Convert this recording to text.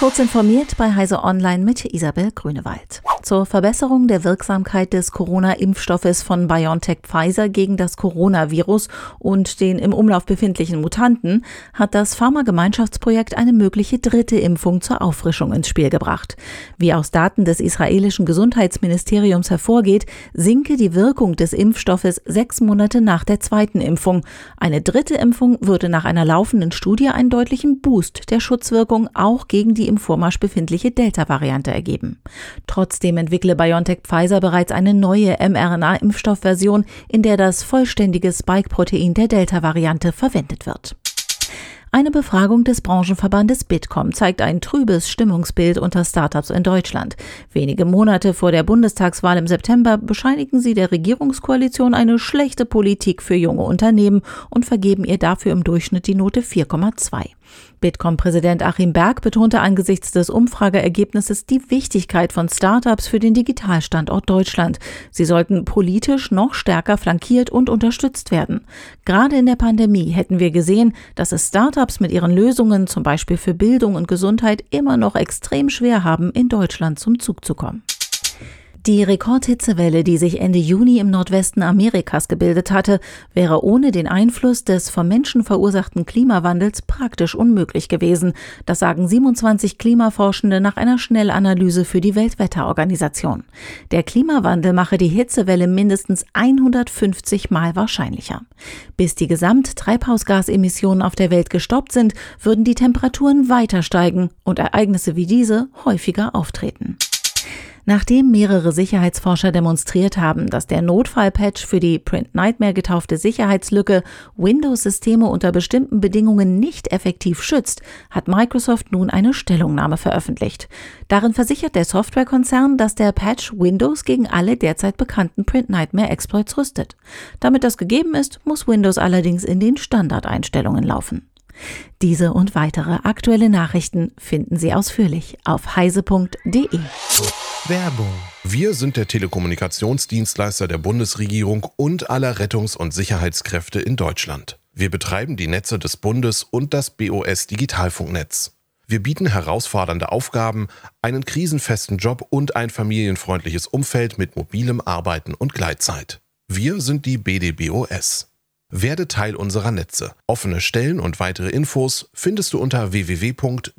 Kurz informiert bei Heise Online mit Isabel Grünewald. Zur Verbesserung der Wirksamkeit des Corona-Impfstoffes von BioNTech Pfizer gegen das Coronavirus und den im Umlauf befindlichen Mutanten hat das Pharmagemeinschaftsprojekt eine mögliche dritte Impfung zur Auffrischung ins Spiel gebracht. Wie aus Daten des israelischen Gesundheitsministeriums hervorgeht, sinke die Wirkung des Impfstoffes sechs Monate nach der zweiten Impfung. Eine dritte Impfung würde nach einer laufenden Studie einen deutlichen Boost der Schutzwirkung auch gegen die im Vormarsch befindliche Delta-Variante ergeben. Trotzdem entwickle BioNTech Pfizer bereits eine neue mRNA-Impfstoffversion, in der das vollständige Spike-Protein der Delta-Variante verwendet wird. Eine Befragung des Branchenverbandes Bitkom zeigt ein trübes Stimmungsbild unter Startups in Deutschland. Wenige Monate vor der Bundestagswahl im September bescheinigen sie der Regierungskoalition eine schlechte Politik für junge Unternehmen und vergeben ihr dafür im Durchschnitt die Note 4,2. Bitkom-Präsident Achim Berg betonte angesichts des Umfrageergebnisses die Wichtigkeit von Startups für den Digitalstandort Deutschland. Sie sollten politisch noch stärker flankiert und unterstützt werden. Gerade in der Pandemie hätten wir gesehen, dass es Startups mit ihren Lösungen, zum Beispiel für Bildung und Gesundheit, immer noch extrem schwer haben, in Deutschland zum Zug zu kommen. Die Rekordhitzewelle, die sich Ende Juni im Nordwesten Amerikas gebildet hatte, wäre ohne den Einfluss des vom Menschen verursachten Klimawandels praktisch unmöglich gewesen. Das sagen 27 Klimaforschende nach einer Schnellanalyse für die Weltwetterorganisation. Der Klimawandel mache die Hitzewelle mindestens 150 Mal wahrscheinlicher. Bis die Gesamttreibhausgasemissionen auf der Welt gestoppt sind, würden die Temperaturen weiter steigen und Ereignisse wie diese häufiger auftreten. Nachdem mehrere Sicherheitsforscher demonstriert haben, dass der Notfallpatch für die Print Nightmare getaufte Sicherheitslücke Windows-Systeme unter bestimmten Bedingungen nicht effektiv schützt, hat Microsoft nun eine Stellungnahme veröffentlicht. Darin versichert der Softwarekonzern, dass der Patch Windows gegen alle derzeit bekannten Print Nightmare Exploits rüstet. Damit das gegeben ist, muss Windows allerdings in den Standardeinstellungen laufen. Diese und weitere aktuelle Nachrichten finden Sie ausführlich auf heise.de. Werbung. Wir sind der Telekommunikationsdienstleister der Bundesregierung und aller Rettungs- und Sicherheitskräfte in Deutschland. Wir betreiben die Netze des Bundes und das BOS Digitalfunknetz. Wir bieten herausfordernde Aufgaben, einen krisenfesten Job und ein familienfreundliches Umfeld mit mobilem Arbeiten und Gleitzeit. Wir sind die BDBOS. Werde Teil unserer Netze. Offene Stellen und weitere Infos findest du unter www.bdbos.de.